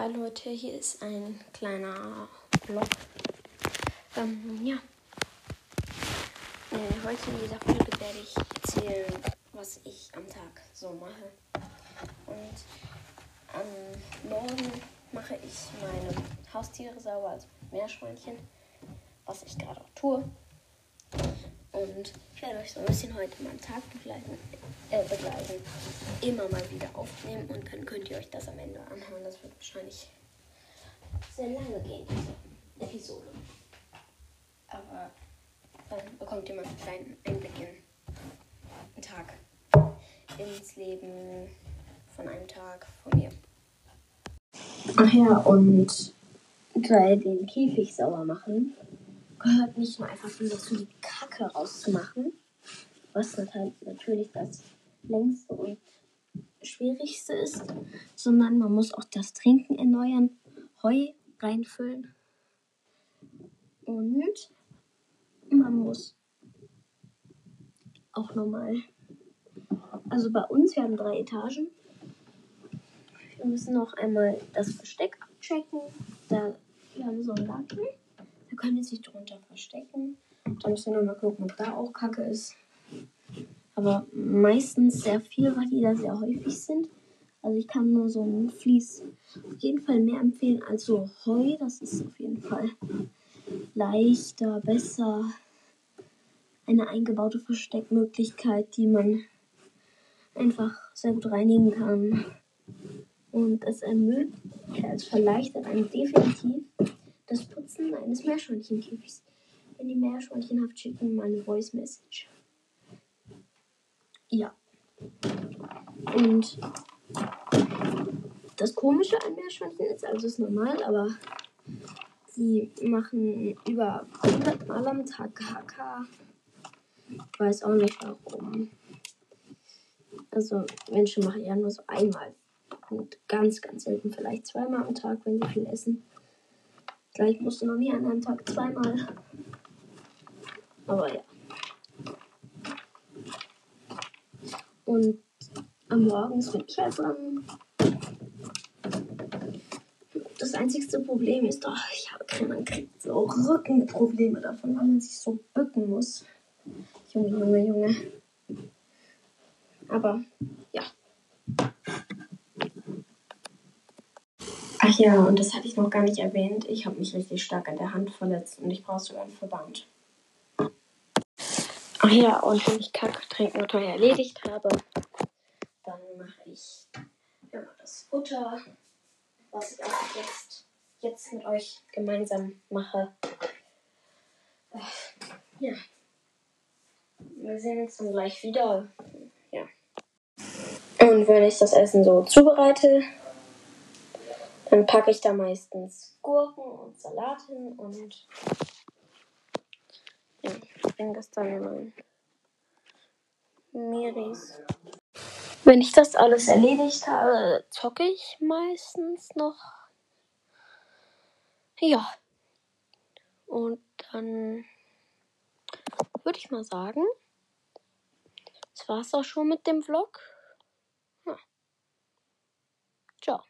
Hi Leute, hier ist ein kleiner Vlog. Ähm, ja. Äh, heute in dieser Folge werde ich erzählen, was ich am Tag so mache. Und am Morgen mache ich meine Haustiere sauber, also Meerschweinchen, was ich gerade auch tue. Und ich werde euch so ein bisschen heute meinen Tag begleiten, äh, begleiten. Immer mal wieder aufnehmen und dann könnt ihr euch das am Ende anhören. Das wird wahrscheinlich sehr lange gehen, diese Episode. Aber dann bekommt ihr mal einen kleinen Einblick in den Tag, ins Leben von einem Tag von mir. Ach ja, und bei den Käfig sauber machen gehört nicht nur einfach nur dazu, die Kacke rauszumachen, was natürlich das längste und schwierigste ist, sondern man muss auch das Trinken erneuern, Heu reinfüllen. Und man muss auch nochmal, also bei uns, wir haben drei Etagen, wir müssen noch einmal das Versteck abchecken, da wir haben so einen Laken können sich drunter verstecken. Da müssen wir nochmal gucken, ob da auch Kacke ist. Aber meistens sehr viel, weil die da sehr häufig sind. Also ich kann nur so ein Vlies auf jeden Fall mehr empfehlen als so Heu. Das ist auf jeden Fall leichter, besser. Eine eingebaute Versteckmöglichkeit, die man einfach sehr gut reinigen kann. Und es ermöglicht, es verleichtert einem definitiv Putzen eines Meerschweinchenkäfigs. Wenn die Meerschweinchenhaft schicken meine Voice Message. Ja. Und das Komische an Meerschweinchen ist, also ist normal, aber sie machen über 100 Mal am Tag KK. Weiß auch nicht warum. Also Menschen machen ja nur so einmal. Und ganz, ganz selten vielleicht zweimal am Tag, wenn sie viel essen. Vielleicht musste noch nie an einem Tag zweimal. Aber ja. Und am Morgen bin ich halt dran. Das einzigste Problem ist doch, ich habe, man kriegt so Rückenprobleme davon, weil man sich so bücken muss. Junge, Junge, Junge. Aber ja. Ja, und das hatte ich noch gar nicht erwähnt. Ich habe mich richtig stark an der Hand verletzt und ich brauche sogar einen Verband. Ach ja, und wenn ich Kack, Trinken und Heu erledigt habe, dann mache ich ja, das Futter, was ich auch jetzt, jetzt mit euch gemeinsam mache. Äh, ja. Wir sehen uns dann gleich wieder. Ja. Und wenn ich das Essen so zubereite, dann packe ich da meistens Gurken und Salat hin und ja, bringe das dann in mein Miris. Wenn ich das alles erledigt habe, zocke ich meistens noch. Ja. Und dann würde ich mal sagen, das war's auch schon mit dem Vlog. Ja. Ciao.